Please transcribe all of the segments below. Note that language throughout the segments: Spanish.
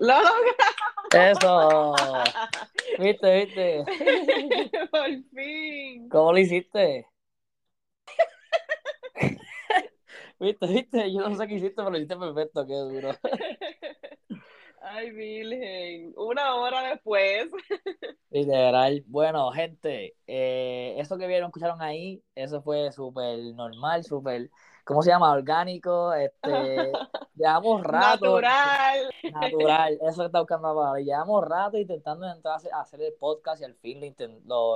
¡Lo logramos! Eso. ¿Viste, viste? Por fin. ¿Cómo lo hiciste? ¿Viste, viste? Yo no sé qué hiciste, pero lo hiciste perfecto, qué duro. Ay, Virgen. Una hora después. Literal. Bueno, gente, eh, eso que vieron, escucharon ahí, eso fue súper normal, súper, ¿cómo se llama? Orgánico, este, llevamos rato. Natural. Natural, eso que está buscando la palabra. Llevamos rato intentando entrar a hacer- el podcast y al fin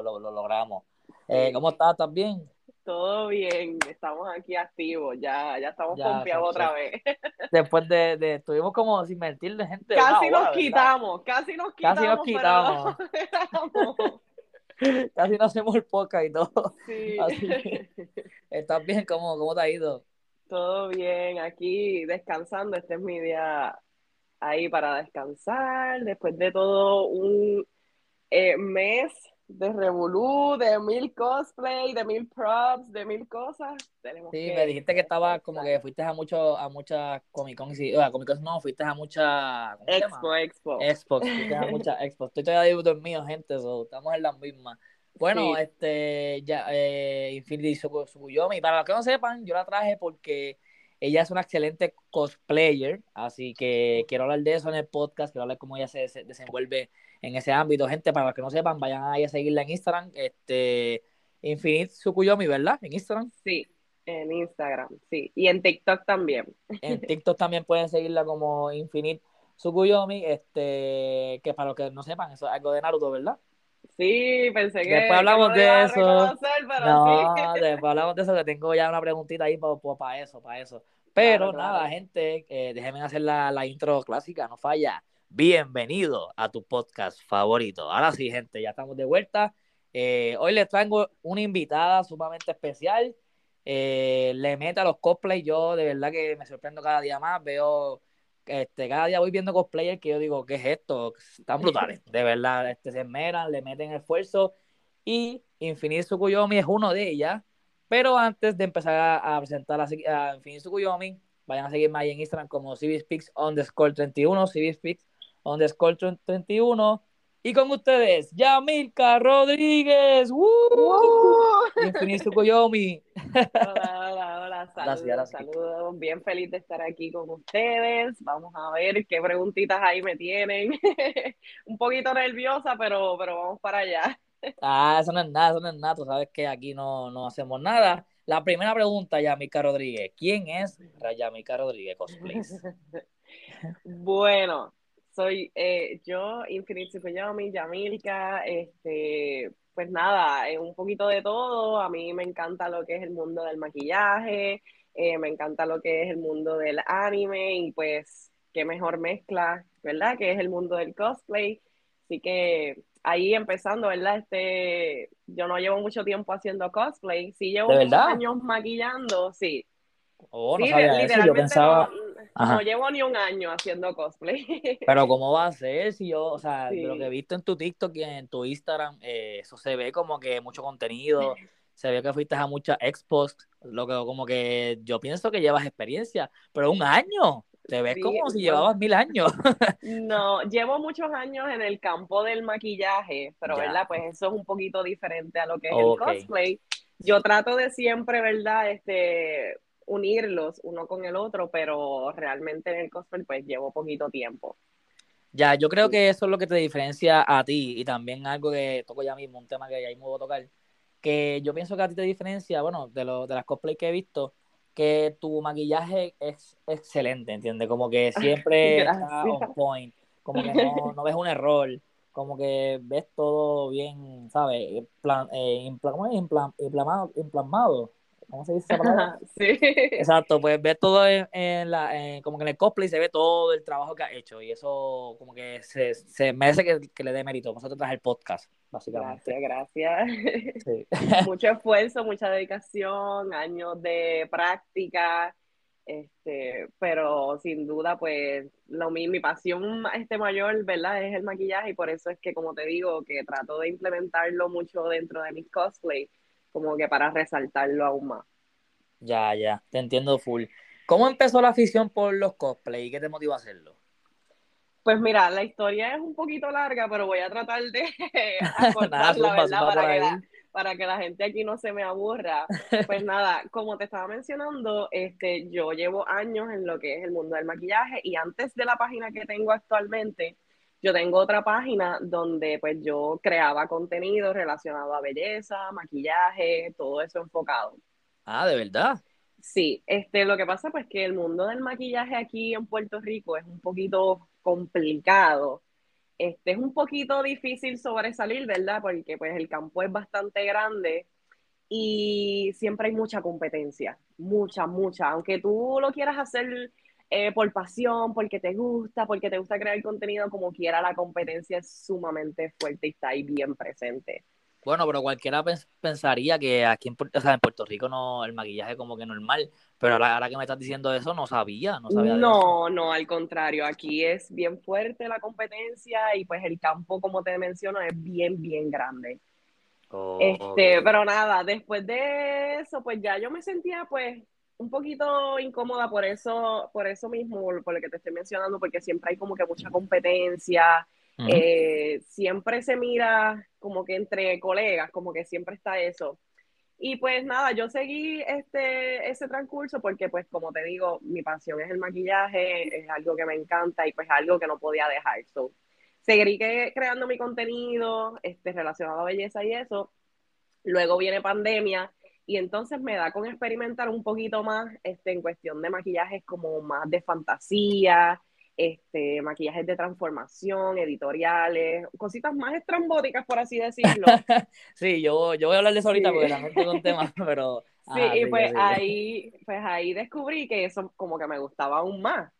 lo, logramos. Eh, ¿Cómo estás? ¿Estás bien? Todo bien. Estamos aquí activos. Ya, ya estamos Ya, exacto. otra vez. Después de, de, estuvimos como sin mentirle, gente. una Casi nos quitamos. Casi nos quitamos. Casi nos quitamos. no logramos. Casi no hacemos el podcast y todo. Sí. Así que, ¿estás bien? ¿Cómo, cómo te ha ido? Todo bien, aquí descansando. Este es mi día ahí para descansar. Después de todo un eh, mes de revolú, de mil cosplay, de mil props, de mil cosas. Tenemos Sí, que me dijiste que estaba como que fuiste a mucho, a muchas Comic Con, sí, a Comic Con no, fuiste a muchas. Expo, expo. Xbox, fuiste a muchas Xbox. Estoy todavía dormido, gente, so, estamos en las mismas. Bueno, Sí. este, ya, eh, Infinity Tsuku- Tsukuyomi, para los que no sepan, yo la traje porque ella es una excelente cosplayer, así que quiero hablar de eso en el podcast, quiero hablar cómo ella se, se desenvuelve en ese ámbito. Gente, para los que no sepan, vayan ahí a seguirla en Instagram, este, Infinite Tsukuyomi, ¿verdad? En Instagram. Sí, en Instagram, sí. Y en TikTok también. En TikTok también pueden seguirla como Infinite Tsukuyomi, este, que para los que no sepan, eso es algo de Naruto, ¿verdad? Sí, pensé que, Después hablamos que no de eso. pero No, sí. después hablamos de eso, que tengo ya una preguntita ahí para eso, para eso. Pero Claro, nada, claro. gente, eh, déjenme hacer la, la intro clásica, no falla. Bienvenido a tu podcast favorito. Ahora sí, gente, ya estamos de vuelta. Eh, hoy les traigo una invitada sumamente especial. Eh, le mete a los cosplays. Yo de verdad que me sorprendo cada día más. Veo, este, cada día voy viendo cosplayers que yo digo, ¿qué es esto? Están brutales. De verdad, este, se esmeran, le meten esfuerzo. Y Infinite Tsukuyomi es uno de ellas. Pero antes de empezar a, presentar a, a Infinite vayan a seguirme ahí en Instagram como CBSpeaks underscore 31, CBSpeaks underscore 31. Y con ustedes, Yamilka Rodríguez. ¡Woo! Uh. Infinite Tsukuyomi. Hola, hola, hola, saludos, saludos, bien feliz de estar aquí con ustedes. Vamos a ver qué preguntitas ahí me tienen. Un poquito nerviosa, pero, pero vamos para allá. Ah, eso no es nada, eso no es nada. Tú sabes que aquí no, no hacemos nada. La primera pregunta, Yamilka Rodríguez. ¿Quién es Yamilka Rodríguez Cosplays? Bueno, soy eh, yo, Infinite Tsukuyomi, Yamilka, este, pues nada, eh, un poquito de todo. A mí me encanta lo que es el mundo del maquillaje, eh, me encanta lo que es el mundo del anime y pues qué mejor mezcla, ¿verdad? Que es el mundo del cosplay. Así que ahí empezando, ¿verdad? Este, yo no llevo mucho tiempo haciendo cosplay, sí llevo años maquillando, sí. Oh, no Sí, sabía eso. Yo pensaba. no, Ajá. no llevo ni un año haciendo cosplay. Pero ¿cómo va a ser si yo, o sea, de lo que he visto en tu TikTok y en tu Instagram, eh, eso se ve como que mucho contenido, se ve que fuiste a muchas expos, lo que como que yo pienso que llevas experiencia, pero un año, te ves Sí, como si bueno. llevabas mil años. No, llevo muchos años en el campo del maquillaje, pero Ya. verdad, pues eso es un poquito diferente a lo que es el cosplay. Yo trato de siempre, ¿verdad? Este, unirlos uno con el otro, pero realmente en el cosplay pues llevo poquito tiempo. Ya, yo creo que eso es lo que te diferencia a ti y también algo que toco ya mismo, un tema que ya mismo voy a tocar, que yo pienso que a ti te diferencia, bueno, de, lo, de las cosplays que he visto, que tu maquillaje es excelente, ¿entiendes? Como que siempre está on point, como que no, no ves un error, como que ves todo bien, ¿sabes? Plan, eh, ¿cómo es? Impla- implamado, implasmado. ¿Cómo se dice esa palabra? Sí. Exacto, pues ves todo en, en la, en- como que en el cosplay se ve todo el trabajo que has hecho y eso como que se, se merece que, que le dé mérito. Por eso te traje el podcast, básicamente. Gracias, gracias. Sí. mucho esfuerzo, mucha dedicación, años de práctica, este, pero sin duda, pues, lo mi, mi pasión este mayor, ¿verdad? Es el maquillaje y por eso es que, como te digo, que trato de implementarlo mucho dentro de mis cosplay, como que para resaltarlo aún más. Ya, ya, te entiendo full. ¿Cómo empezó la afición por los cosplay y qué te motivó a hacerlo? Pues mira, la historia es un poquito larga, pero voy a tratar de acortarla, ¿verdad? Para que, la, para que la gente aquí no se me aburra. Pues nada, como te estaba mencionando, este, yo llevo años en lo que es el mundo del maquillaje y antes de la página que tengo actualmente, yo tengo otra página donde pues yo creaba contenido relacionado a belleza, maquillaje, todo eso enfocado. Ah, ¿de verdad? Sí, este, lo que pasa pues que el mundo del maquillaje aquí en Puerto Rico es un poquito complicado. Este es un poquito difícil sobresalir, ¿verdad? Porque pues el campo es bastante grande y siempre hay mucha competencia, mucha, mucha. Aunque tú lo quieras hacer eh, por pasión, porque te gusta, porque te gusta crear contenido, como quiera, la competencia es sumamente fuerte y está ahí bien presente. Bueno, pero cualquiera pensaría que aquí en, o sea, en Puerto Rico no el maquillaje como que normal, pero ahora, que me estás diciendo eso no sabía, no sabía. No, no, al contrario, aquí es bien fuerte la competencia y pues el campo, como te menciono, es bien, bien grande. Oh, este, pero nada, después de eso, pues ya yo me sentía pues un poquito incómoda por eso, por eso mismo, por lo que te estoy mencionando, porque siempre hay como que mucha competencia, eh, siempre se mira como que entre colegas, como que siempre está eso. Y pues nada, yo seguí este, ese transcurso porque pues como te digo, mi pasión es el maquillaje, es algo que me encanta y pues algo que no podía dejar. So, seguí creando mi contenido este, relacionado a belleza y eso. Luego viene pandemia y entonces me da con experimentar un poquito más este, en cuestión de maquillajes como más de fantasía, este, maquillajes de transformación, editoriales, cositas más estrambóticas, por así decirlo. sí, yo, yo voy a hablar de eso ahorita porque también tengo un tema, pero... Sí, y pues ahí, pues ahí descubrí que eso como que me gustaba aún más.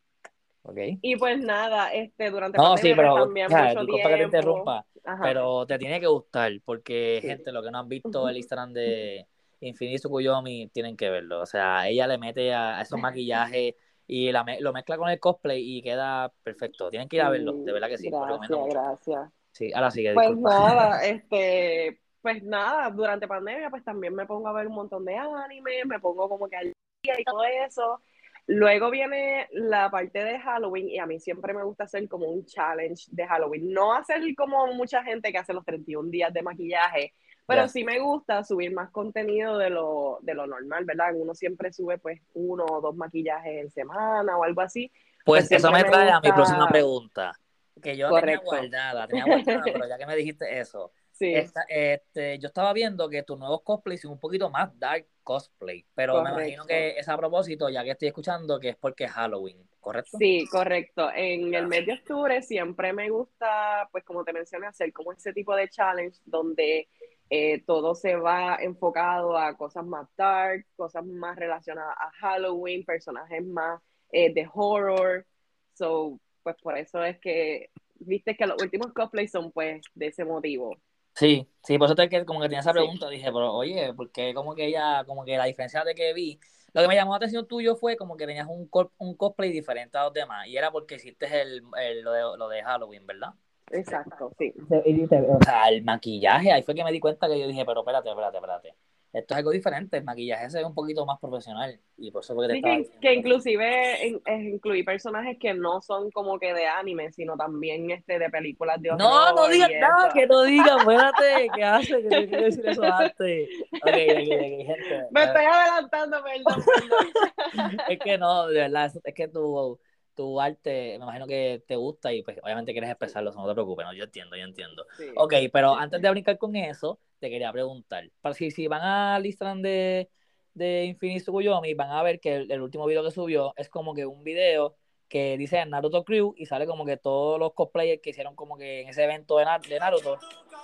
Okay. Y pues nada, este, durante no, sí, pero, también mucho tiempo. que te interrumpa, pero te tiene que gustar, porque gente, lo que no han visto el Instagram de Infinity Tsukuyomi tienen que verlo. O sea, ella le mete a, esos maquillajes y la, lo mezcla con el cosplay y queda perfecto. Tienen que ir a verlo, de verdad que sí. Gracias, gracias. Sí, ahora sigue. Pues nada, este, pues nada, durante pandemia pues también me pongo a ver un montón de anime, me pongo como que al día y todo eso. Luego viene la parte de Halloween y a mí siempre me gusta hacer como un challenge de Halloween. No hacer como mucha gente que hace los 31 días de maquillaje, pero sí me gusta subir más contenido de lo, de lo normal, ¿verdad? Uno siempre sube pues uno o dos maquillajes en semana o algo así. Pues, pues eso me trae a mi próxima pregunta. Que yo tenía guardada, tenía guardada, pero ya que me dijiste eso. Sí. este, yo estaba viendo que tus nuevos cosplays son un poquito más dark cosplay, pero me imagino que es a propósito, ya que estoy escuchando, que es porque es Halloween, ¿correcto? Sí, correcto. En el mes de octubre siempre me gusta, pues como te mencioné, hacer como ese tipo de challenge donde eh, todo se va enfocado a cosas más dark, cosas más relacionadas a Halloween, personajes más eh, de horror. So, pues por eso es que, viste que los últimos cosplays son pues de ese motivo. Sí, sí, por eso te, que, como que tenía esa pregunta, dije, pero oye, porque como que ella, como que la diferencia de que vi, lo que me llamó la atención tuyo fue como que tenías un, un cosplay diferente a los demás, y era porque hiciste el, lo, de, lo de Halloween, ¿verdad? Exacto, sí. O sea, el maquillaje, ahí fue que me di cuenta que yo dije, pero espérate, espérate, espérate. Esto es algo diferente, el maquillaje se ve un poquito más profesional. Y por eso sí, que, que, inclusive incluí personajes que no son como que de anime, sino también este de películas de. No, no digas nada, que no digas, espérate, ¿qué hace? Que yo quiero decir eso antes. Ok, ok, ok, gente. Me estoy adelantando, perdón, perdón. es que no, de verdad, es que tú tu arte, me imagino que te gusta y pues obviamente quieres expresarlo, no te preocupes, no, yo entiendo, yo entiendo. Ok, pero antes de brincar con eso, te quería preguntar, para si, si van al Instagram de, de Infinity Tsukuyomi, van a ver que el, último video que subió es como que un video que dice Naruto Crew y sale como que todos los cosplayers que hicieron como que en ese evento de, de Naruto,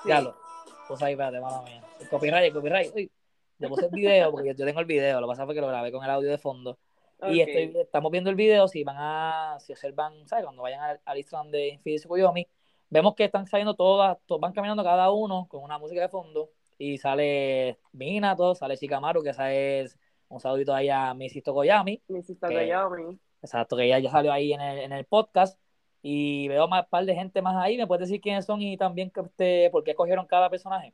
ya lo, pues ahí, espérate, mala mía, el copyright, el copyright, uy, yo puse el video porque yo tengo el video, lo que pasa fue que lo grabé con el audio de fondo y estamos viendo el video, si van a, si observan, ¿sabes? Cuando vayan al, al Instagram de Infinity Tsukuyomi, vemos que están saliendo todas, todos van caminando cada uno con una música de fondo y sale Minato, sale Shikamaru, que esa es un saludito ahí a Missy Tokoyami. Missy Tokoyami. Exacto, que ella ya salió ahí en el, en el podcast y veo más, un par de gente más ahí, ¿me puedes decir quiénes son y también este, por qué escogieron cada personaje?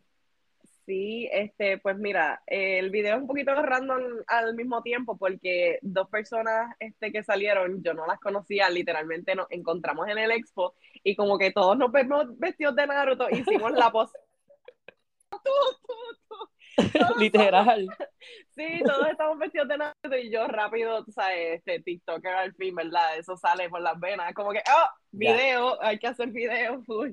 Sí, este, pues mira, el video es un poquito random al mismo tiempo porque dos personas este, que salieron, yo no las conocía, literalmente nos encontramos en el expo y como que todos nos vemos vestidos de Naruto, hicimos la pose. Literal. Sí, todos estamos vestidos de Naruto y yo rápido, tú sabes, este TikToker al fin, ¿verdad? Eso sale por las venas, como que, oh, video, hay que hacer video full.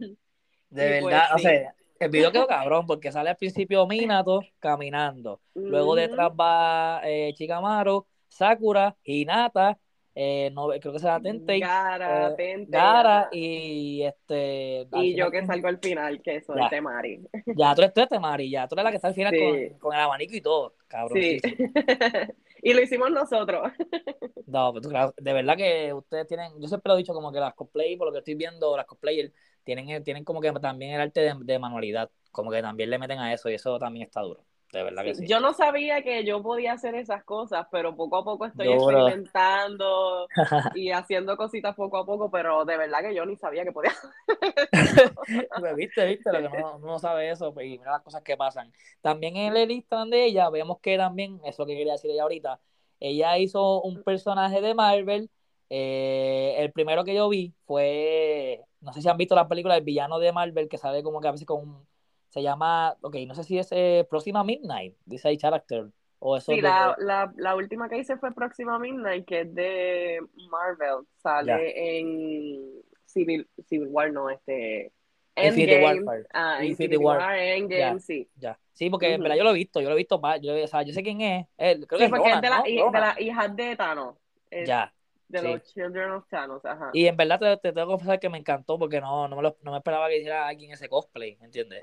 De Y verdad, pues, o sea, el video quedó cabrón porque sale al principio Minato caminando. Luego detrás va eh, Chikamaru, Sakura, Hinata, eh, no, creo que será Tentei, Gara, eh, Tente, Gara y este. y yo que salgo al final, que soy Ya. Temari. Ya, tú eres, tú eres Temari, ya, tú eres la que está al final Sí. con, con el abanico y todo, cabrón. Sí. y lo hicimos nosotros. No, pero tú, claro, de verdad que ustedes tienen, yo siempre lo he dicho como que las cosplay, por lo que estoy viendo, las cosplayers tienen, tienen como que también el arte de, de manualidad, como que también le meten a eso y eso también está duro, de verdad que sí. Yo no sabía que yo podía hacer esas cosas, pero poco a poco estoy experimentando y haciendo cositas poco a poco, pero de verdad que yo ni sabía que podía. Pues, viste, viste, lo que no, no sabe eso, pues, y mira las cosas que pasan. También en el Instagram de ella, vemos que también, eso que quería decir ella ahorita, ella hizo un personaje de Marvel, eh, el primero que yo vi fue, no sé si han visto la película del villano de Marvel, que sale como que a veces con un, se llama, ok, no sé si es eh, Próxima Midnight, dice ahí character, o eso Sí, de- la, la, la última que hice fue Próxima Midnight, que es de Marvel. Sale en Civil, Civil War, no, este. Infinity Endgame. Warfare. Ah, Infinity Infinity War. War, Endgame, Ya. sí. ya. Sí, porque en Ujú. verdad yo lo he visto, yo lo he visto, va- yo, o sea, yo sé quién es, él, creo que es de, la, ¿no? hi- de Ronan. las hijas de Thanos. Es Ya. De sí. los Children of Thanos, ajá. Y en verdad te, te tengo que confesar que me encantó porque no, no, me, lo- no me esperaba que hiciera alguien ese cosplay, ¿entiendes?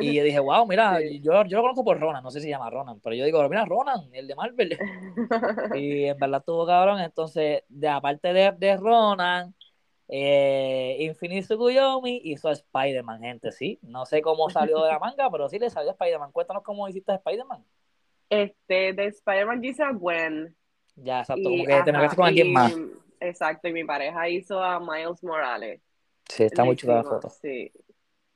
Y yo dije, wow, mira, Sí. yo, yo lo conozco por Ronan, no sé si se llama Ronan, pero yo digo, mira, Ronan, el de Marvel. Y en verdad estuvo cabrón. Entonces, de aparte de, de Ronan, eh, Infinite Tsukuyomi hizo a Spider-Man, gente, sí. No sé cómo salió de la manga, pero sí le salió a Spider-Man. Cuéntanos cómo hiciste a Spider-Man. Este, de Spider-Man hice a Gwen. Ya, exacto, como que te metes con alguien más. Exacto, y mi pareja hizo a Miles Morales. Sí, está muy chula la foto. Sí.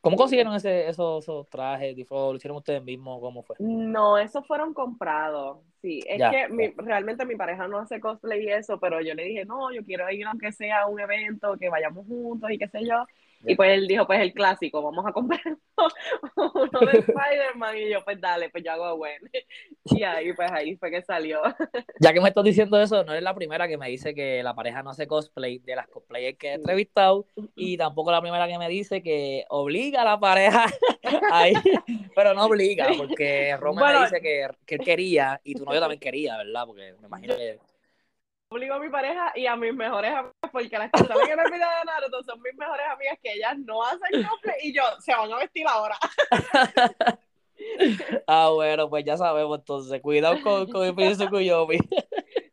¿Cómo consiguieron ese, esos, esos trajes? ¿Lo hicieron ustedes mismos? ¿Cómo fue? No, esos fueron comprados. Sí, es Ya, que ya. mi- realmente mi pareja no hace cosplay y eso, pero yo le dije, no, yo quiero ir aunque sea a un evento, que vayamos juntos y qué sé yo. Y pues él dijo, pues el clásico, vamos a comprar uno de Spider-Man. Y yo, pues dale, pues yo hago Gwen. Y ahí, pues ahí fue que salió. Ya que me estás diciendo eso, no eres la primera que me dice que la pareja no hace cosplay de las cosplayers que he entrevistado y tampoco la primera que me dice que obliga a la pareja a ir, pero no obliga, porque Bueno. me dice que, que él quería y tu novio también quería, ¿verdad? Porque me imagino que... Obligo a mi pareja y a mis mejores amigas, porque las que salen en el de Naruto son mis mejores amigas que ellas no hacen cosplay y yo, se van a vestir ahora. Ah, bueno, pues ya sabemos, entonces, cuidado con, con el Kuyomi.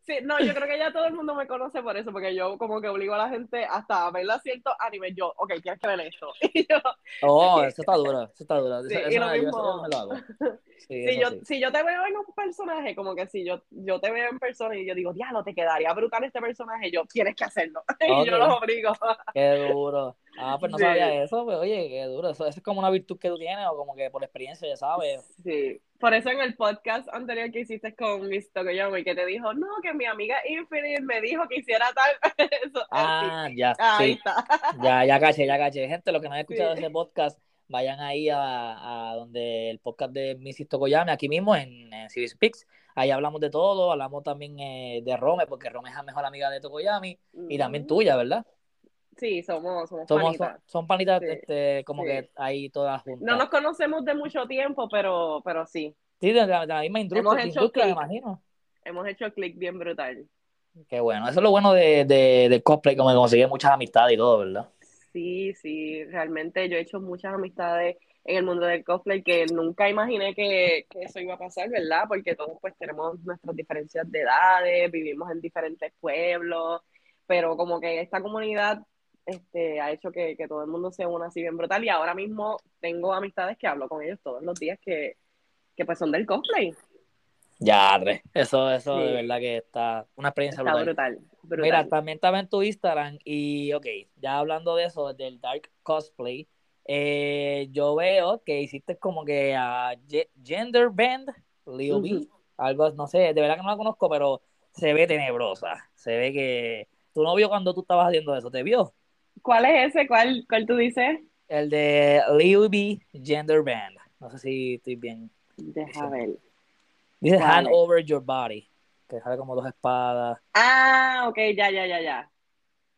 Sí, no, yo creo que ya todo el mundo me conoce por eso, porque yo como que obligo a la gente hasta a ver ciertos animes. Yo, ok, tienes que ver esto. Y yo, Oh, eso está duro, eso está duro. Sí, eso, y lo mismo- eso me lo. Sí, si yo, sí. si yo te veo en un personaje, como que si yo, yo te veo en persona y yo digo, diablo, te quedaría brutal este personaje, yo, tienes que hacerlo. Y yo los obligo. Qué duro. Ah, pues no sabía eso, pues oye, qué duro. Eso, eso es como una virtud que tú tienes o como que por experiencia ya sabes. Sí, por eso en el podcast anterior que hiciste con Miss Tokoyomi, que te dijo, no, que mi amiga Infinite me dijo que hiciera tal. Eso, Ah, ya, Ahí sí. está. Ya, ya caché, ya caché. Gente, los que no han escuchado Sí. ese podcast, vayan ahí a, a donde el podcast de Mrs. Tokoyami, aquí mismo en, en Speaks. Ahí hablamos de todo, hablamos también eh, de Rome, porque Rome es la mejor amiga de Tokoyami y también tuya, ¿verdad? Sí, somos, somos, Somos, panitas. son, son panitas Sí, este, como sí. que ahí todas juntas. No nos conocemos de mucho tiempo, pero, pero sí, Sí, de la, de la misma industria, Hemos hecho industria, me clic. imagino. hemos hecho clic bien brutal. Qué bueno. Eso es lo bueno de, de, de cosplay, como que consigue muchas amistades y todo, ¿verdad? Sí, sí, realmente yo he hecho muchas amistades en el mundo del cosplay que nunca imaginé que, que eso iba a pasar, ¿verdad? Porque todos pues tenemos nuestras diferencias de edades, vivimos en diferentes pueblos, pero como que esta comunidad este, ha hecho que, que todo el mundo se una así bien brutal y ahora mismo tengo amistades que hablo con ellos todos los días que, que pues son del cosplay. Ya, re. Eso, eso Sí. de verdad que está una experiencia Está brutal. brutal, brutal. Mira, también estaba en tu Instagram y, ok, ya hablando de eso, del Dark Cosplay, Eh, yo veo que hiciste como que a Gender Band, Lil B, algo, no sé, de verdad que no la conozco, pero se ve tenebrosa. Se ve que tu novio cuando tú estabas haciendo eso, ¿te vio? ¿Cuál es ese? ¿Cuál, cuál tú dices? El de Lil B Gender Band. No sé si estoy bien. Deja ver. Dice Hand Over Your Body. Que sale como dos espadas. Ah, ok, ya, ya, ya, ya.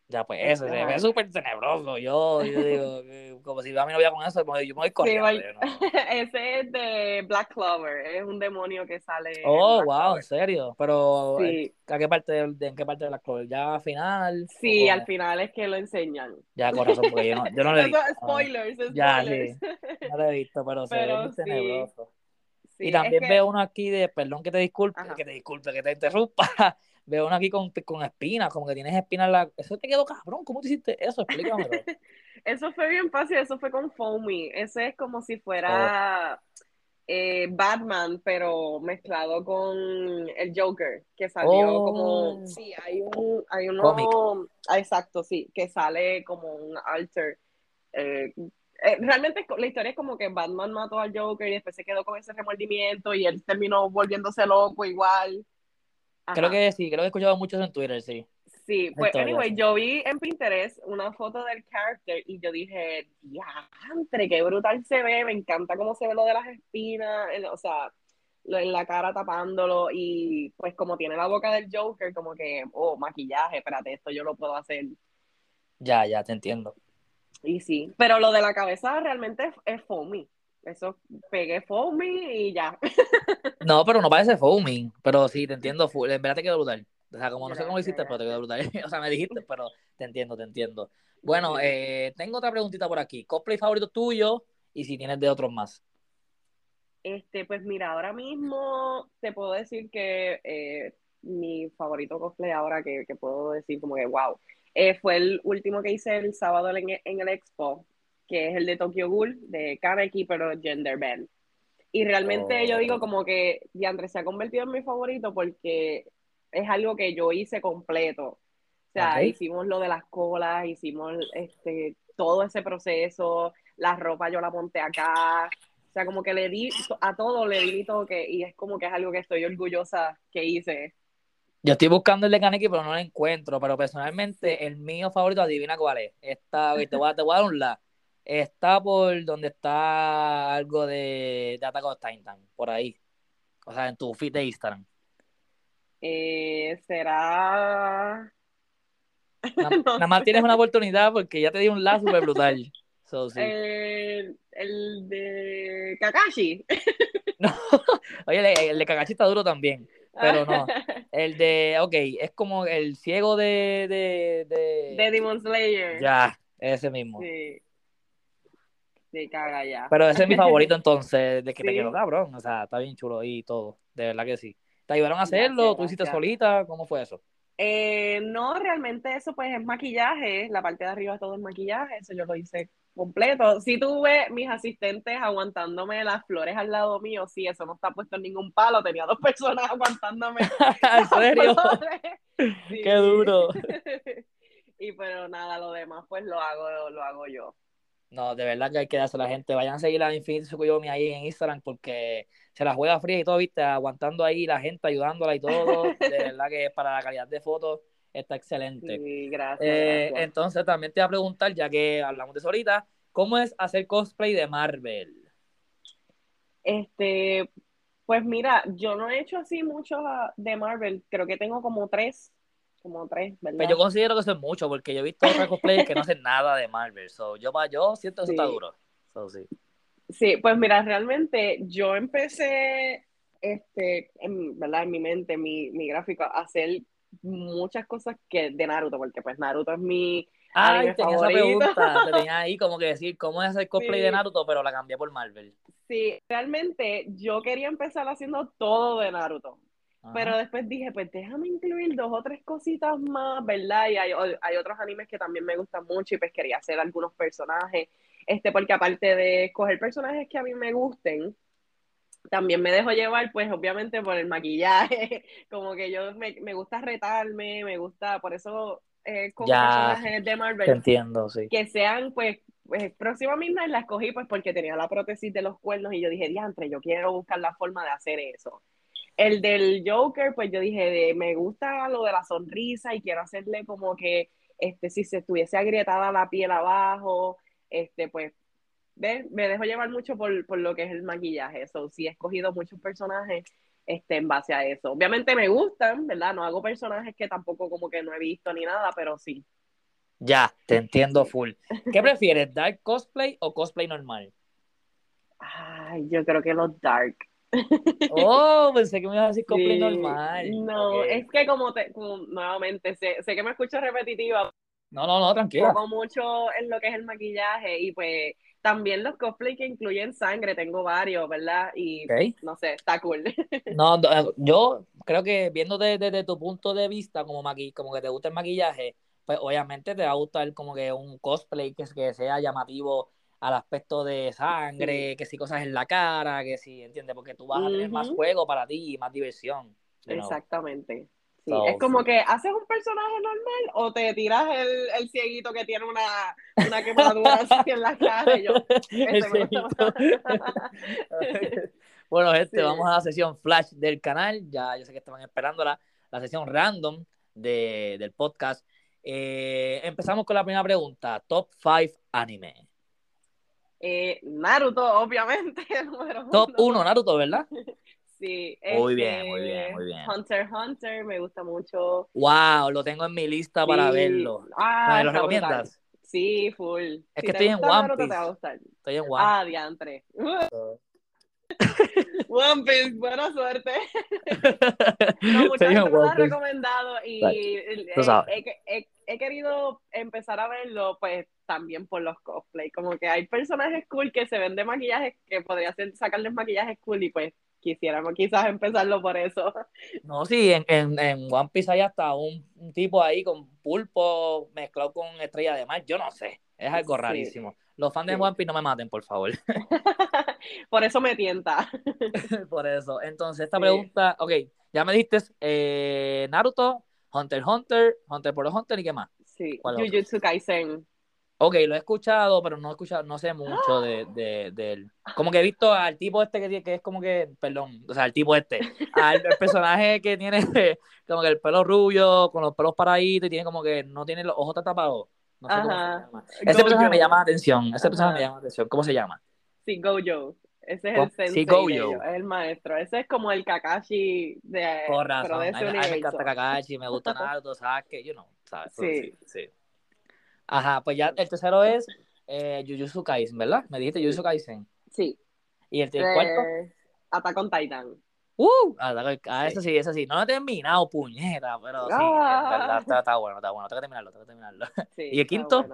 Ya, pues eso, se ve súper tenebroso. Yo, yo digo, como si a mí no había con eso, yo me voy corriendo. Ese es de Black Clover, es un demonio que sale. Oh, wow, en serio. Pero, sí. ¿a qué parte de, ¿en qué parte de Black Clover? ¿Ya al final? Sí, al final es que lo enseñan. Ya, corazón, porque yo no, yo no lo he visto. spoilers, spoilers. Ya, sí. No lo he visto, pero, se ve muy tenebroso. Y también veo uno aquí de, perdón que te disculpe, que te disculpe, que te interrumpa, Veo uno aquí con, con espinas, como que tienes espinas en la... Eso te quedó cabrón, ¿cómo te hiciste eso? Explícamelo. eso fue bien fácil, eso fue con Foamy. Ese es como si fuera eh, Batman, pero mezclado con el Joker, que salió como... Oh. Sí, hay un... Hay uno... Ah, exacto, sí, que sale como un alter. Eh, eh, realmente la historia es como que Batman mató al Joker y después se quedó con ese remordimiento y él terminó volviéndose loco igual. Creo que sí, creo que he escuchado mucho en Twitter, sí. Sí, pues anyway, yo vi en Pinterest una foto del character y yo dije, diantre, qué brutal se ve, me encanta cómo se ve lo de las espinas, o sea, lo en la cara tapándolo y pues como tiene la boca del Joker, como que, oh, maquillaje, espérate, esto yo lo puedo hacer. Ya, ya, te entiendo. Y sí, pero lo de la cabeza realmente es, foamy. Eso pegué foaming y ya. No, pero no parece foaming. Pero sí, te entiendo. En verdad te quedó brutal. O sea, como no sé cómo lo hiciste, pero te quedó brutal. O sea, me dijiste, pero te entiendo, te entiendo. Bueno, eh, tengo otra preguntita por aquí. ¿Cosplay favorito tuyo? Y si tienes de otros más. Este, pues mira, ahora mismo te puedo decir que eh, mi favorito cosplay ahora que, puedo decir como que wow, eh, fue el último que hice el sábado en, en el expo, que es el de Tokyo Ghoul, de Kaneki, pero Gender Band. Y realmente yo digo oh. como que Diandre se ha convertido en mi favorito porque es algo que yo hice completo. O sea, hicimos lo de las colas, hicimos este todo ese proceso, la ropa yo la monté acá. O sea, como que le di a todo, le di toque y es como que es algo que estoy orgullosa que hice. Yo estoy buscando el de Kaneki, pero no lo encuentro. Pero personalmente, el mío favorito, adivina cuál es. Esta, te voy a, te voy a dar un la está por donde está algo de, de Attack of Titan, por ahí. O sea, en tu feed de Instagram. Eh, será. Nada, más tienes una oportunidad porque ya te di un lazo súper brutal. el, de Kakashi. no, oye, el, de Kakashi está duro también. Pero no. El de, ok, es como el ciego de. De, de, de Demon Slayer. Ya, ese mismo. Sí. Sí, caga ya. Pero ese es mi favorito entonces, de que te quedó cabrón. O sea, está bien chulo y todo. De verdad que sí. ¿Te ayudaron a hacerlo? ¿Tú hiciste solita? ¿Cómo fue eso? Eh, no, realmente eso pues es maquillaje. La parte de arriba todo es maquillaje. Eso yo lo hice completo. Si tuve mis asistentes aguantándome las flores al lado mío, sí, eso no está puesto en ningún palo. Tenía dos personas aguantándome. ¿En serio? Qué duro. y pero nada, lo demás pues lo hago, lo hago yo. No, de verdad que hay que darse a la gente. Vayan a seguir a Infinity Sukuyomi ahí en Instagram porque se la juega fría y todo, viste, aguantando ahí la gente, ayudándola y todo. De verdad que para la calidad de fotos está excelente. Sí, gracias, eh, Entonces también te voy a preguntar, ya que hablamos de eso ahorita, ¿cómo es hacer cosplay de Marvel? Este, pues mira, yo no he hecho así mucho de Marvel, creo que tengo como tres como tres, ¿verdad? Pero yo considero que eso es mucho, porque yo he visto otros cosplayers que no hacen nada de Marvel. So, yo, yo siento que eso está duro. sí. sí, pues mira, realmente yo empecé, este, en, ¿verdad? En mi mente, mi, mi gráfico, a hacer muchas cosas que de Naruto, porque pues Naruto es mi Ay, tenía esa pregunta, te tenía ahí como que decir cómo es hacer cosplay de Naruto, pero la cambié por Marvel. Sí, realmente yo quería empezar haciendo todo de Naruto. Pero después dije, pues déjame incluir dos o tres cositas más, ¿verdad? Y hay, hay, otros animes que también me gustan mucho y pues quería hacer algunos personajes, este, porque aparte de escoger personajes que a mí me gusten, también me dejo llevar, pues obviamente por el maquillaje, como que yo me, me gusta retarme, me gusta, por eso eh, con personajes de Marvel. entiendo, sí. Que sean, pues, pues próxima Midnight la escogí pues porque tenía la prótesis de los cuernos y yo dije, diantre, yo quiero buscar la forma de hacer eso. El del Joker, pues yo dije, de, me gusta lo de la sonrisa y quiero hacerle como que, este, si se estuviese agrietada la piel abajo, este, pues, me dejo llevar mucho por, por, lo que es el maquillaje. Eso sí, he escogido muchos personajes este, en base a eso. Obviamente me gustan, ¿verdad? No hago personajes que tampoco como que no he visto ni nada, pero sí. Ya, te entiendo full. ¿Qué prefieres, dark cosplay o cosplay normal? Ay, yo creo que los dark. Oh, pensé que me ibas a decir cosplay normal. No, es que como, te, nuevamente, sé, sé, que me escucho repetitiva. No, no, no, tranquilo. Poco mucho en lo que es el maquillaje y pues también los cosplay que incluyen sangre, tengo varios, ¿verdad? Y no sé, está cool. No, yo creo que viendo desde, tu punto de vista como, maqui como que te gusta el maquillaje, pues obviamente te va a gustar como que un cosplay que, que sea llamativo al aspecto de sangre, que si cosas en la cara, que si, ¿entiendes? Porque tú vas a tener más juego para ti y más diversión. Exactamente. Sí, es como que haces un personaje normal o te tiras el, el cieguito que tiene una, una quemadura así en la cara y yo. bueno, este, vamos a la sesión flash del canal. Ya yo sé que estaban esperando la, la sesión random de, del podcast. Eh, empezamos con la primera pregunta. Top 5 anime. Eh, Naruto, obviamente. Top 1, Naruto, ¿verdad? Sí. Muy bien, muy bien, muy bien. Hunter Hunter, me gusta mucho. Wow, lo tengo en mi lista para verlo. Ah, ¿Me lo recomiendas? Sí, full. Es que estoy en One Piece. Estoy en One Ah, diantre. One Piece, buena suerte. no, mucha gente me lo recomendado y he, querido empezar a verlo, pues también por los cosplay. Como que hay personajes cool que se ven de maquillaje que podría ser sacarles maquillaje cool y pues quisiéramos quizás empezarlo por eso. No, sí, en, en, en One Piece hay hasta un, tipo ahí con pulpo mezclado con estrella de mar. Yo no sé, es algo rarísimo. Los fans de One Piece no me maten, por favor. por eso me tienta. por eso. Entonces, esta pregunta, ok, ya me diste eh, Naruto, Hunter Hunter, Hunter por Hunter y qué más. Sí, Jujutsu Kaisen. Ok, lo he escuchado, pero no he escuchado, no sé mucho de, de, de Como que he visto al tipo este que, que es como que, perdón, o sea, el tipo este, al personaje que tiene como que el pelo rubio, con los pelos paraditos y tiene como que no tiene los ojos tapados. No sé cómo se llama. Ese personaje me llama la atención, ese personaje me llama la atención. ¿Cómo se llama? Sí, Gojo. Ese es el sensei sí, es el maestro. Ese es como el Kakashi de... Por razón, de a, mí, me encanta Kakashi, me gusta Naruto, Sasuke, you know, ¿sabes? Sí. sí, sí. Ajá, pues ya el tercero es eh, Jujutsu Kaisen, ¿verdad? Me dijiste Jujutsu Kaisen. Sí. ¿Y el, cuarto? Attack on Titan. Uh, ah, eso sí, eso sí. No lo he terminado, puñeta, pero sí, ah. está, bueno, está bueno. Tengo que terminarlo, tengo que terminarlo. Sí, ¿Y el quinto?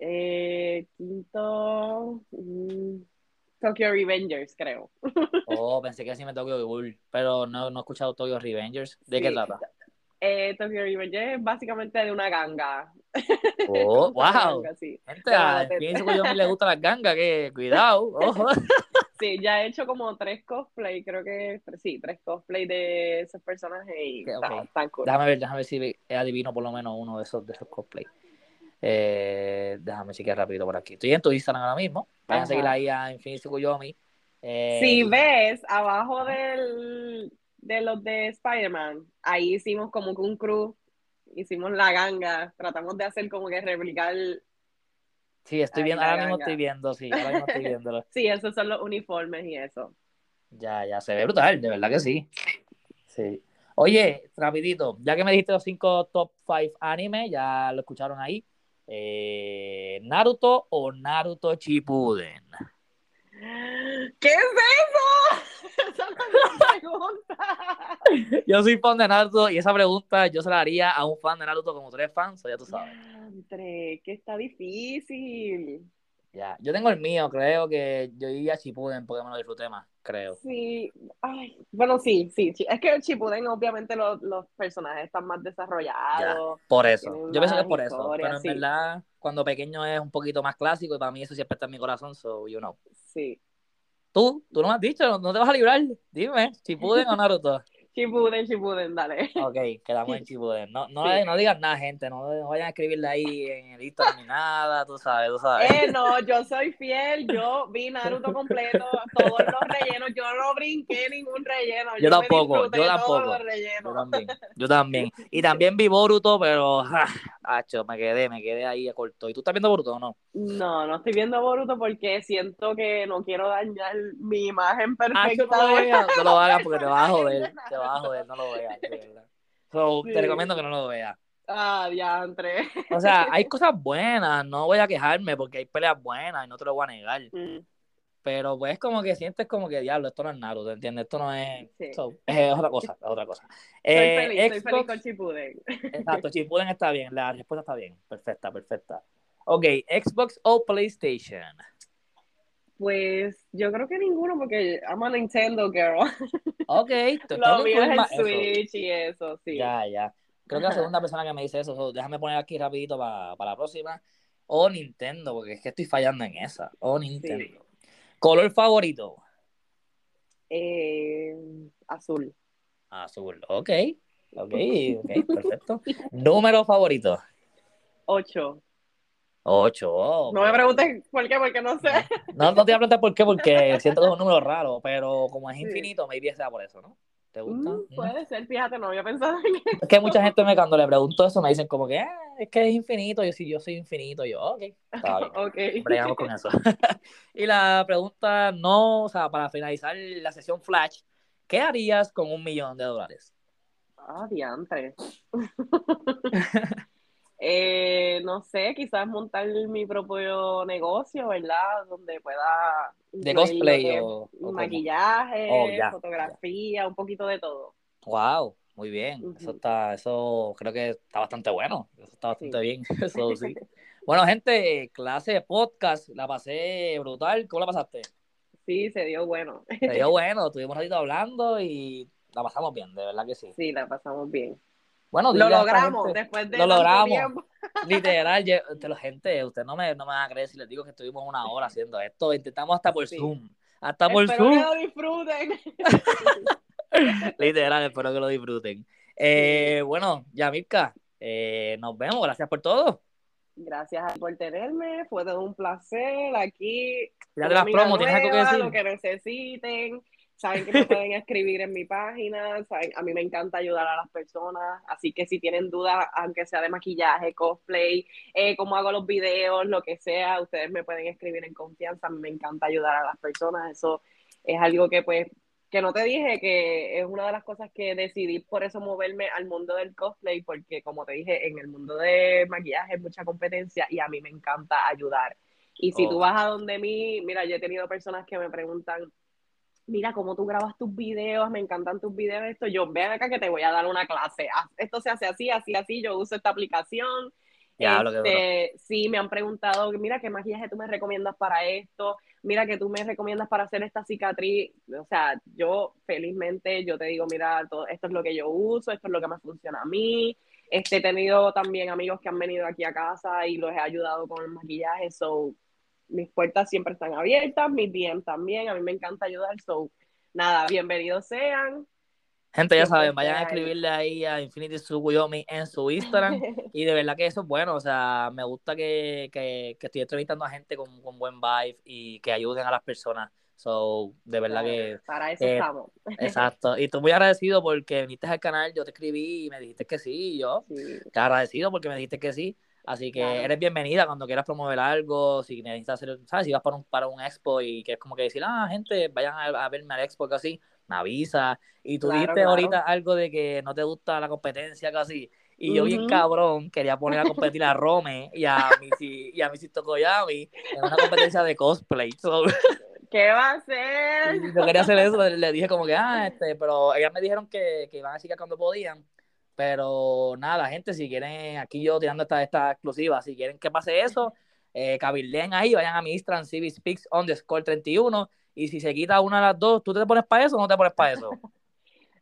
Eh, quinto. Mm, Tokyo Revengers, creo. oh, pensé que sí me Tokyo Ghoul, pero no, no he escuchado Tokyo Revengers. ¿De qué trata? Eh, Tokyo Revengers es básicamente de una ganga. Oh, wow. Gente, a pienso que yo me le gusta las gangas, que cuidado, ojo. Sí, ya he hecho como tres cosplay, creo que sí, tres cosplay de esos personajes y okay, cool. Déjame ver, déjame ver si adivino por lo menos uno de esos, de esos cosplay. Eh, déjame que rápido por aquí. Estoy en tu Instagram ahora mismo. Vayan a seguir ahí a Infinity Kuyomi. Eh, si ves abajo del, de los de Spider-Man, ahí hicimos como que un crew, hicimos la ganga, tratamos de hacer como que replicar. Sí, estoy viendo, ahora mismo estoy viendo, sí, ahora mismo estoy viéndolo. sí, esos son los uniformes y eso. Ya, ya, se ve brutal, de verdad que sí. Sí. Oye, rapidito, ya que me dijiste los cinco top 5 anime, ya lo escucharon ahí. Eh, ¿Naruto o Naruto Shippuden? ¿Qué es eso? Yo soy fan de Naruto y esa pregunta yo se la haría a un fan de Naruto como tú eres fan, ya tú sabes. Entre, que está difícil. Ya, yo tengo el mío, creo que yo iría a Chipuden porque me lo disfruté más, creo. Sí, ay, bueno, sí, sí, es que Chipuden obviamente los, los personajes están más desarrollados. por eso, yo pienso que es por eso, pero en verdad cuando pequeño es un poquito más clásico y para mí eso siempre está en mi corazón, so you know. Sí. Tú, tú no me has dicho, no te vas a librar, dime, Chipuden o Naruto. Shippuden, Shippuden, dale. Ok, quedamos en Shippuden. No, no, sí. no digas nada, gente. No, no, vayan a escribirle ahí en el Instagram ni nada, tú sabes, tú sabes. Eh, no, yo soy fiel. Yo vi Naruto completo, todos los rellenos. Yo no brinqué ningún relleno. Yo, yo tampoco, yo tampoco. Yo también, yo también. Y también vi Boruto, pero, hacho, me quedé, me quedé ahí a corto. ¿Y tú estás viendo Boruto o no? No, no estoy viendo Boruto porque siento que no quiero dañar mi imagen perfecta. no, lo veas, no lo hagas porque te vas a joder, te vas a joder, no lo veas, de verdad. So, sí. Te recomiendo que no lo veas. Ah, diantre. O sea, hay cosas buenas, no voy a quejarme porque hay peleas buenas y no te lo voy a negar. Mm. Pero pues como que sientes como que, diablo, esto no es Naruto, ¿entiendes? Esto no es... Sí. So, es otra cosa, es otra cosa. Estoy eh, feliz, Xbox... estoy feliz con Shippuden. Exacto, Shippuden está bien, la respuesta está bien, perfecta, perfecta. Ok, Xbox o PlayStation. Pues yo creo que ninguno, porque I'm a Nintendo girl. Ok, lo mío es el Switch eso. y eso, sí. Ya, ya. Creo que la segunda persona que me dice eso, so, déjame poner aquí rapidito para pa la próxima. O Nintendo, porque es que estoy fallando en esa. O Nintendo. Sí. ¿Color favorito? Eh, azul. Azul, ok. Ok, ok, perfecto. ¿Número favorito? Ocho. Ocho. Oh, no me preguntes por qué, porque no sé. No, no te voy a preguntar por qué, porque siento que es un número raro, pero como es infinito, sí. maybe sea por eso, ¿no? ¿Te gusta? Mm, puede ser, fíjate, no había pensado en eso. Es que mucha gente me, cuando le pregunto eso me dicen como que ah, es que es infinito, yo sí, yo soy infinito, yo, ok, está bien. okay. Bregamos con eso. y la pregunta, no, o sea, para finalizar la sesión flash, ¿qué harías con un millón de dólares? Ah, diantre. Eh, no sé, quizás montar mi propio negocio, ¿verdad? Donde pueda... ¿De cosplay o, o, Maquillaje, oh, ya, fotografía, ya. un poquito de todo. Wow, muy bien. Uh -huh. Eso está, eso creo que está bastante bueno. Eso está bastante sí. bien. Eso sí. bueno, gente, clase de podcast, la pasé brutal. ¿Cómo la pasaste? Sí, se dio bueno. Se dio bueno, estuvimos ratito hablando y la pasamos bien, de verdad que sí. Sí, la pasamos bien. Bueno, lo logramos gente, después de lo logramos. Tiempo. Literal, yo, lo, gente, usted no me, no me va a creer si les digo que estuvimos una hora haciendo esto. Intentamos hasta por sí. Zoom. Hasta por espero Zoom. que lo disfruten. Literal, espero que lo disfruten. Eh, bueno, Yamilka, eh, nos vemos. Gracias por todo. Gracias por tenerme. Fue todo un placer. Aquí. Ya de las promos, ¿tienes algo que decir? Lo que necesiten saben que me pueden escribir en mi página, saben, a mí me encanta ayudar a las personas, así que si tienen dudas, aunque sea de maquillaje, cosplay, eh, cómo hago los videos, lo que sea, ustedes me pueden escribir en confianza, a mí me encanta ayudar a las personas, eso es algo que pues, que no te dije, que es una de las cosas que decidí por eso moverme al mundo del cosplay, porque como te dije, en el mundo de maquillaje hay mucha competencia y a mí me encanta ayudar. Y si oh. tú vas a donde mí, mira, yo he tenido personas que me preguntan, mira cómo tú grabas tus videos, me encantan tus videos, esto, yo ven acá que te voy a dar una clase, esto se hace así, así, así, yo uso esta aplicación. Ya, este, lo que sí, me han preguntado, mira, ¿qué maquillaje tú me recomiendas para esto? Mira, que tú me recomiendas para hacer esta cicatriz? O sea, yo felizmente, yo te digo, mira, todo, esto es lo que yo uso, esto es lo que me funciona a mí. Este, he tenido también amigos que han venido aquí a casa y los he ayudado con el maquillaje, so mis puertas siempre están abiertas, mis DM también, a mí me encanta ayudar, so, nada, bienvenidos sean. Gente, ya saben, vayan a escribirle ahí a Infinity Suguyomi en su Instagram. y de verdad que eso es bueno. O sea, me gusta que, que, que estoy entrevistando a gente con, con, buen vibe y que ayuden a las personas. So, de verdad que. Para eso eh, estamos. Exacto. Y estoy muy agradecido porque viniste al canal, yo te escribí y me dijiste que sí. Y yo, sí. te agradecido porque me dijiste que sí. Así que claro. eres bienvenida cuando quieras promover algo, si necesitas hacer, ¿sabes? Si vas para un, para un expo y quieres como que decir, ah, gente, vayan a, a verme al expo casi, me avisa. Y tú claro, dijiste claro. ahorita algo de que no te gusta la competencia casi. Y uh -huh. yo bien cabrón quería poner a competir a Rome y a Missy, y a Missy Tokoyami en una competencia de cosplay. So, ¿Qué va a hacer? Yo quería hacer eso, le dije como que, ah, este, pero ellas me dijeron que, que iban a decir que cuando podían. Pero nada, gente, si quieren, aquí yo tirando esta, esta exclusiva, si quieren que pase eso, eh, cabilden ahí, vayan a mi Instagram, CivSpeaks underscore 31, y si se quita una de las dos, ¿tú te pones para eso o no te pones para eso?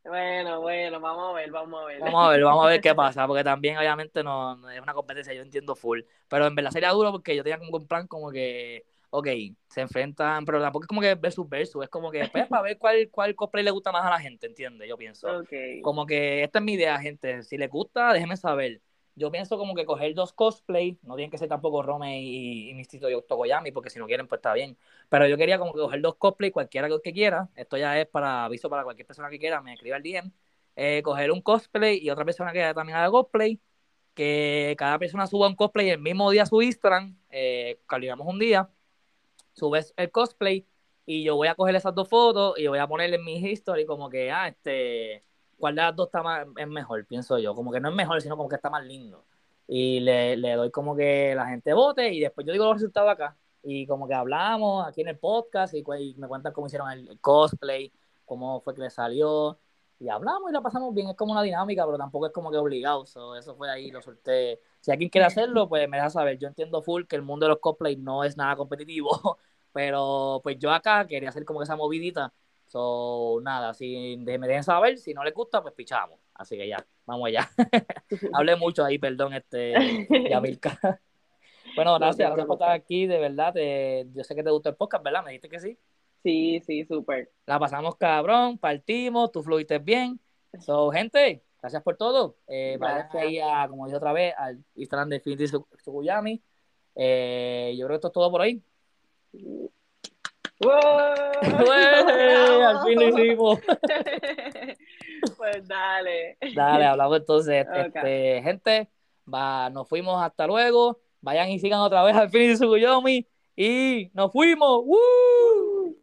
Bueno, bueno, vamos a ver, vamos a ver. Vamos a ver, vamos a ver qué pasa, porque también obviamente no, no es una competencia, yo entiendo full, pero en verdad sería duro porque yo tenía como un plan como que ok, se enfrentan, pero tampoco es como que versus versus, es como que pues, para ver cuál, cuál cosplay le gusta más a la gente, ¿entiendes? Yo pienso. Okay. Como que esta es mi idea, gente. Si les gusta, déjenme saber. Yo pienso como que coger dos cosplay, no tienen que ser tampoco Rome y, y Mistito y Tokoyami, porque si no quieren, pues está bien. Pero yo quería como que coger dos cosplay, cualquiera que quiera. Esto ya es para aviso para cualquier persona que quiera, me escriba el DM. Eh, coger un cosplay y otra persona que también haga cosplay. Que cada persona suba un cosplay el mismo día a su Instagram. Eh, un día. Subes el cosplay y yo voy a coger esas dos fotos y voy a ponerle en mi history como que, ah, este cuál de las dos está más, es mejor, pienso yo. Como que no es mejor, sino como que está más lindo. Y le, le doy como que la gente vote y después yo digo los resultados acá. Y como que hablamos aquí en el podcast y, me cuentan cómo hicieron el, cosplay, cómo fue que le salió. Y hablamos y la pasamos bien. Es como una dinámica, pero tampoco es como que obligado. So, eso fue ahí, lo solté. Si alguien quiere hacerlo, pues me deja saber. Yo entiendo full que el mundo de los cosplays no es nada competitivo. Pero pues yo acá quería hacer como que esa movidita So, nada, si me dejen saber, si no les gusta, pues pichamos. Así que ya, vamos allá. Hablé mucho ahí, perdón, este, Yamilka. bueno, gracias, gracias por estar aquí, de verdad. Te, yo sé que te gustó el podcast, ¿verdad? Me dijiste que sí. Sí, sí, súper. La pasamos cabrón, partimos, tú fluiste bien. So, gente, gracias por todo. Eh, vayan ahí a, como dije otra vez, al Instagram de Infinity. Eh, yo creo que esto es todo por hoy. Al fin lo hicimos. pues dale. Dale, hablamos entonces. Okay. Este, gente, va, nos fuimos hasta luego. Vayan y sigan otra vez al fin de Suguyomi. Y nos fuimos. ¡Woo!